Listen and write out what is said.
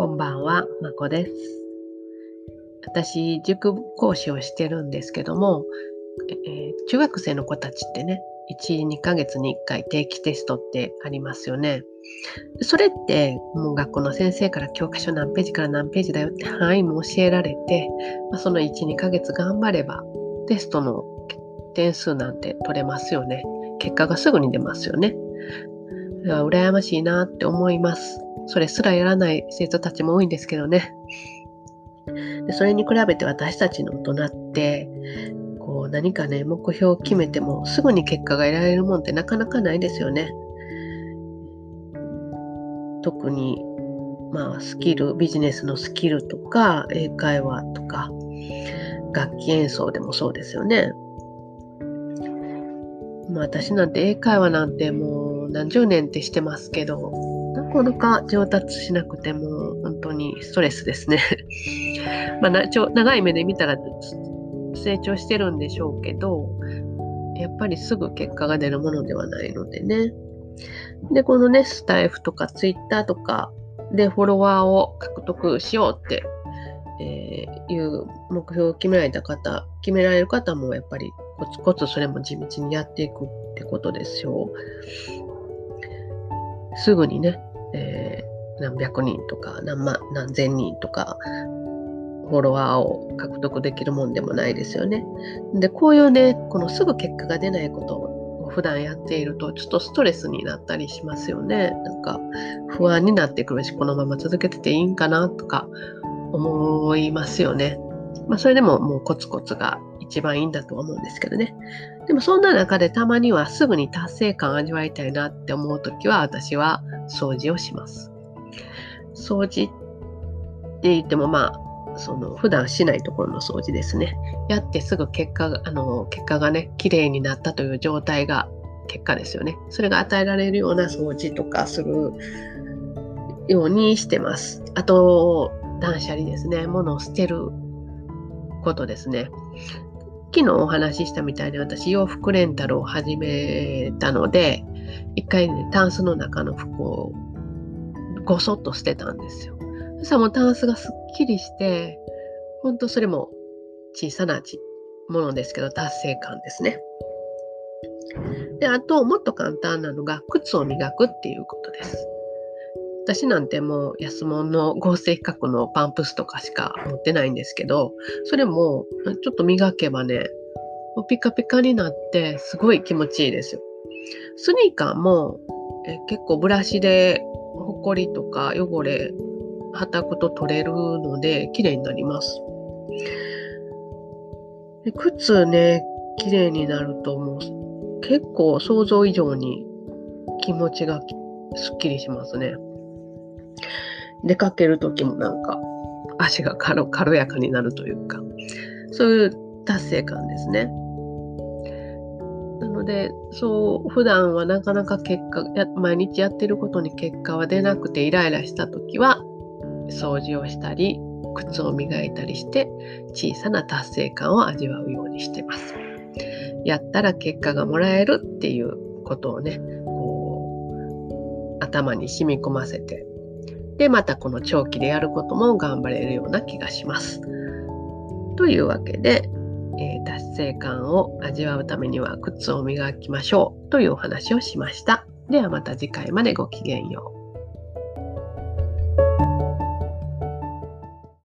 こんばんは、まこです。私、塾講師をしてるんですけども、えー、中学生の子たちってね、1、2ヶ月に1回定期テストってありますよね。それって、もう学校の先生から教科書何ページから何ページだよって範囲も教えられて、まあ、その1、2ヶ月頑張れば、テストの点数なんて取れますよね。結果がすぐに出ますよね。羨ましいなって思います。それすらやらない生徒たちも多いんですけどね。でそれに比べて私たちの大人ってこう何かね目標を決めてもすぐに結果が得られるもんってなかなかないですよね。特にまあスキルビジネスのスキルとか英会話とか楽器演奏でもそうですよね。まあ、私なんて英会話なんてもう何十年ってしてますけどなかなか上達しなくても本当にストレスですね まあなちょ長い目で見たら成長してるんでしょうけどやっぱりすぐ結果が出るものではないのでね。で、このね、スタイフとかツイッターとかでフォロワーを獲得しようって、えー、いう目標を決められた方、決められる方もやっぱりコツコツそれも地道にやっていくってことですよ。すぐにね、何百人とか何万何千人とかフォロワーを獲得できるもんでもないですよね。でこういうねこのすぐ結果が出ないことを普段やっているとちょっとストレスになったりしますよね。なんか不安になってくるしこのまま続けてていいんかなとか思いますよね。まあ、それでももうコツコツが一番いいんだと思うんですけどね。でもそんな中でたまにはすぐに達成感を味わいたいなって思う時は私は掃除をします。掃除って言ってもまあその普段しないところの掃除ですね。やってすぐ結果があの結果がね綺麗になったという状態が結果ですよね。それが与えられるような掃除とかするようにしてます。あと断捨離ですね。物を捨てることですね。昨日お話ししたみたいに私洋服レンタルを始めたので一回ねタンスの中の服をごそっと捨てたんですよ。そしたらもうタンスがすっきりしてほんとそれも小さなものですけど達成感ですね。であともっと簡単なのが靴を磨くっていうことです。私なんてもう安物の合成比較のパンプスとかしか持ってないんですけど、それもちょっと磨けばね、ピカピカになってすごい気持ちいいですよ。スニーカーもえ結構ブラシでホコリとか汚れ、はたくと取れるので綺麗になります。で靴ね、綺麗になるともう結構想像以上に気持ちがすっきりしますね。出かける時もなんか足が軽やかになるというかそういう達成感ですね。のでそう普段はなかなか結果や毎日やってることに結果は出なくてイライラした時は掃除をしたり靴を磨いたりして小さな達成感を味わうようにしてます。やったら結果がもらえるっていうことをねこう頭に染み込ませてで、またこの長期でやることも頑張れるような気がします。というわけで、えー、達成感を味わうためには靴を磨きましょうというお話をしました。ではまた次回までごきげんよう。